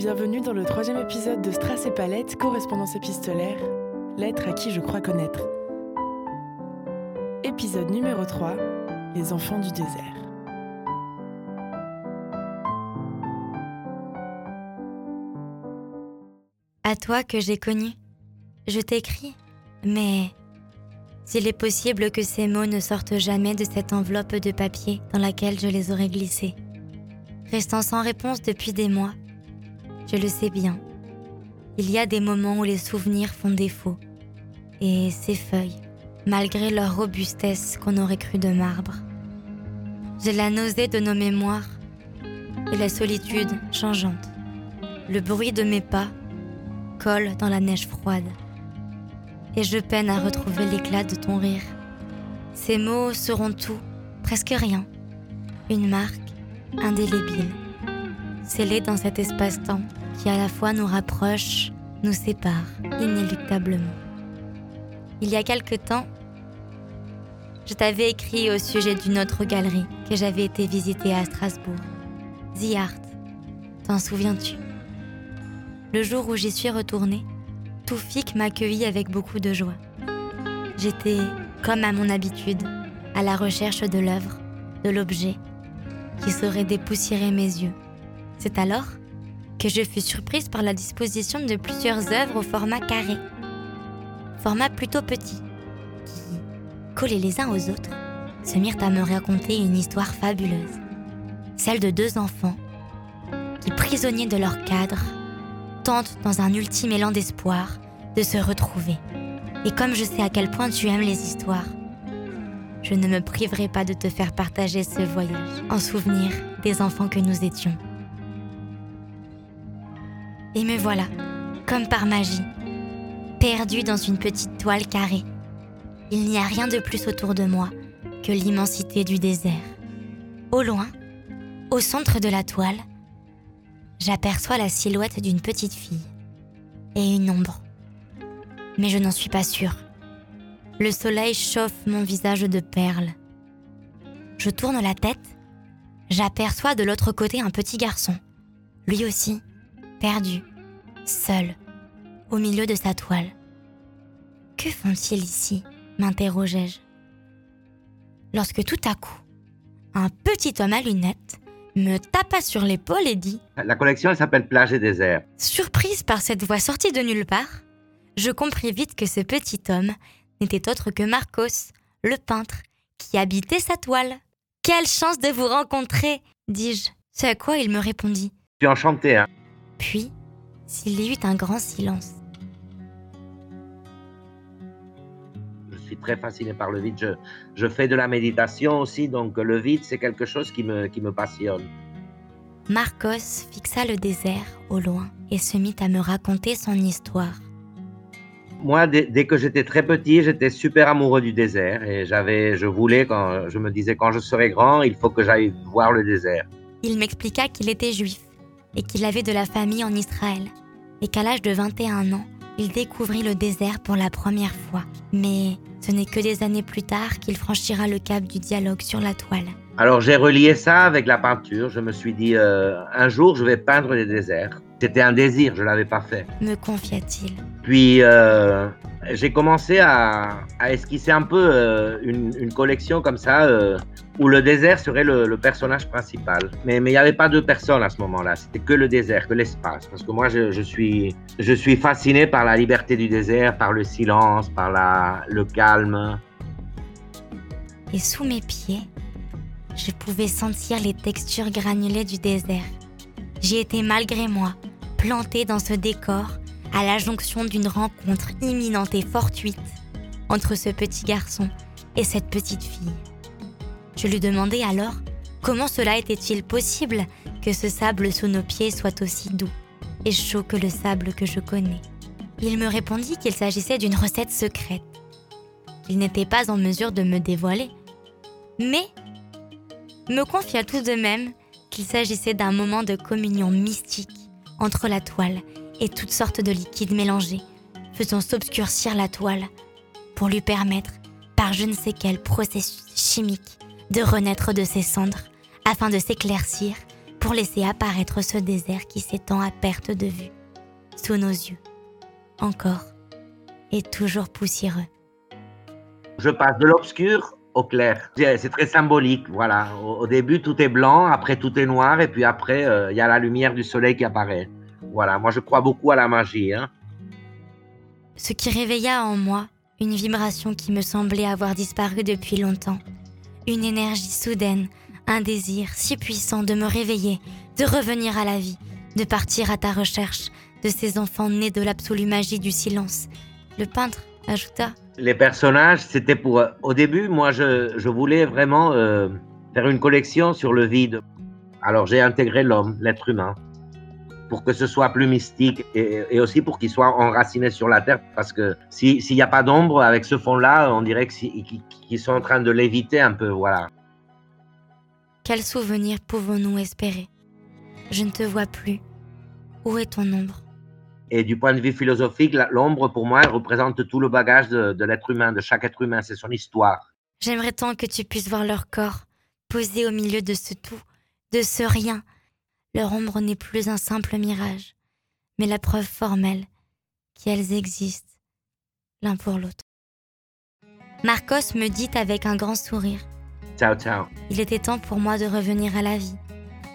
Bienvenue dans le troisième épisode de Strass et Palette, correspondance épistolaire, lettre à qui je crois connaître. Épisode numéro 3, les enfants du désert. À toi que j'ai connu, je t'écris, mais s'il est possible que ces mots ne sortent jamais de cette enveloppe de papier dans laquelle je les aurais glissés. Restant sans réponse depuis des mois, je le sais bien. Il y a des moments où les souvenirs font défaut. Et ces feuilles, malgré leur robustesse qu'on aurait cru de marbre. J'ai la nausée de nos mémoires et la solitude changeante. Le bruit de mes pas colle dans la neige froide. Et je peine à retrouver l'éclat de ton rire. Ces mots seront tout, presque rien. Une marque indélébile, scellée dans cet espace-temps qui à la fois nous rapproche, nous sépare inéluctablement. Il y a quelque temps, je t'avais écrit au sujet d'une autre galerie que j'avais été visiter à Strasbourg, The Art. T'en souviens-tu? Le jour où j'y suis retournée, Toufik m'accueillit avec beaucoup de joie. J'étais, comme à mon habitude, à la recherche de l'œuvre, de l'objet, qui saurait dépoussiérer mes yeux. C'est alors que je fus surprise par la disposition de plusieurs œuvres au format carré, format plutôt petit, qui, collés les uns aux autres, se mirent à me raconter une histoire fabuleuse, celle de deux enfants qui, prisonniers de leur cadre, tentent dans un ultime élan d'espoir de se retrouver. Et comme je sais à quel point tu aimes les histoires, je ne me priverai pas de te faire partager ce voyage en souvenir des enfants que nous étions. Et me voilà, comme par magie, perdu dans une petite toile carrée. Il n'y a rien de plus autour de moi que l'immensité du désert. Au loin, au centre de la toile, j'aperçois la silhouette d'une petite fille et une ombre. Mais je n'en suis pas sûre. Le soleil chauffe mon visage de perles. Je tourne la tête, j'aperçois de l'autre côté un petit garçon, lui aussi perdu, seul, au milieu de sa toile. Que font-ils ici m'interrogeai-je. Lorsque tout à coup, un petit homme à lunettes me tapa sur l'épaule et dit La collection, elle s'appelle Plage et désert. Surprise par cette voix sortie de nulle part, je compris vite que ce petit homme n'était autre que Marcos, le peintre, qui habitait sa toile. Quelle chance de vous rencontrer dis-je. C'est à quoi il me répondit. Je suis enchanté, hein. Puis, s'il y eut un grand silence. Je suis très fasciné par le vide. Je, je fais de la méditation aussi, donc le vide, c'est quelque chose qui me, qui me passionne. Marcos fixa le désert au loin et se mit à me raconter son histoire. Moi, dès, dès que j'étais très petit, j'étais super amoureux du désert et j'avais, je voulais, quand je me disais quand je serai grand, il faut que j'aille voir le désert. Il m'expliqua qu'il était juif et qu'il avait de la famille en Israël, et qu'à l'âge de 21 ans, il découvrit le désert pour la première fois. Mais ce n'est que des années plus tard qu'il franchira le cap du dialogue sur la toile. Alors j'ai relié ça avec la peinture. Je me suis dit, euh, un jour, je vais peindre les déserts. C'était un désir, je ne l'avais pas fait. Me confia-t-il. Puis euh, j'ai commencé à, à, esquisser un peu euh, une, une, collection comme ça, où le désert serait le, le personnage principal. Mais il n'y avait pas de personne à ce moment-là, c'était que le désert, que l'espace. Parce que moi, je, je, suis, je suis fasciné par la liberté du désert, par le silence, par la, le calme. Et sous mes pieds, je pouvais sentir les textures granulées du désert. J'y étais malgré moi, plantée dans ce décor à la jonction d'une rencontre imminente et fortuite entre ce petit garçon et cette petite fille. Je lui demandai alors comment cela était-il possible que ce sable sous nos pieds soit aussi doux et chaud que le sable que je connais? Il me répondit qu'il s'agissait d'une recette secrète, qu'il n'était pas en mesure de me dévoiler, mais me confia tout de même qu'il s'agissait d'un moment de communion mystique entre la toile et toutes sortes de liquides mélangés, faisant s'obscurcir la toile pour lui permettre, par je ne sais quel processus chimique, de renaître de ses cendres afin de s'éclaircir pour laisser apparaître ce désert qui s'étend à perte de vue, sous nos yeux, encore et toujours poussiéreux. Je passe de l'obscur au clair. C'est très symbolique, voilà. Au, début, tout est blanc, après, tout est noir, et puis après, euh, il y a la lumière du soleil qui apparaît. Voilà, moi, je crois beaucoup à la magie. Hein. Ce qui réveilla en moi une vibration qui me semblait avoir disparu depuis longtemps. Une énergie soudaine, un désir si puissant de me réveiller, de revenir à la vie, de partir à ta recherche de ces enfants nés de l'absolue magie du silence. Le peintre ajouta les personnages, c'était pour. Euh, au début, moi, je, voulais vraiment euh, faire une collection sur le vide. Alors, j'ai intégré l'homme, l'être humain, pour que ce soit plus mystique et, aussi pour qu'il soit enraciné sur la terre. Parce que s'il n'y a pas d'ombre avec ce fond-là, on dirait qu'ils sont en train de l'éviter un peu. Voilà. Quel souvenir pouvons-nous espérer? Je ne te vois plus. Où est ton ombre? Et du point de vue philosophique, l'ombre, pour moi, elle représente tout le bagage de, l'être humain, de chaque être humain. C'est son histoire. J'aimerais tant que tu puisses voir leur corps, posé au milieu de ce tout, de ce rien. Leur ombre n'est plus un simple mirage, mais la preuve formelle qu'elles existent l'un pour l'autre. Marcos me dit avec un grand sourire. Ciao, ciao. Il était temps pour moi de revenir à la vie,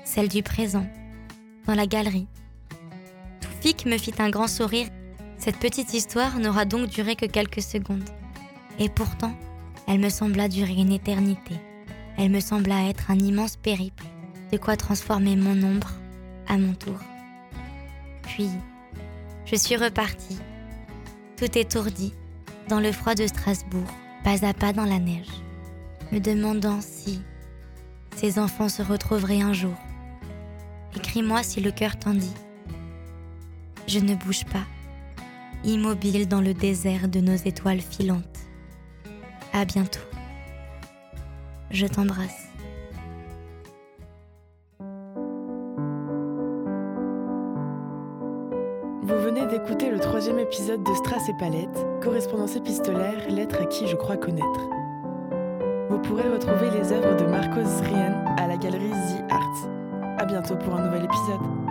celle du présent, dans la galerie me fit un grand sourire. Cette petite histoire n'aura donc duré que quelques secondes. Et pourtant, elle me sembla durer une éternité. Elle me sembla être un immense périple, de quoi transformer mon ombre à mon tour. Puis, je suis repartie, tout étourdi, dans le froid de Strasbourg, pas à pas dans la neige, me demandant si ces enfants se retrouveraient un jour. Écris-moi si le cœur t'en dit. Je ne bouge pas, immobile dans le désert de nos étoiles filantes. À bientôt. Je t'embrasse. Vous venez d'écouter le troisième épisode de Strass et Palette, correspondance épistolaire, lettre à qui je crois connaître. Vous pourrez retrouver les œuvres de Marcos Srien à la galerie The Art. À bientôt pour un nouvel épisode.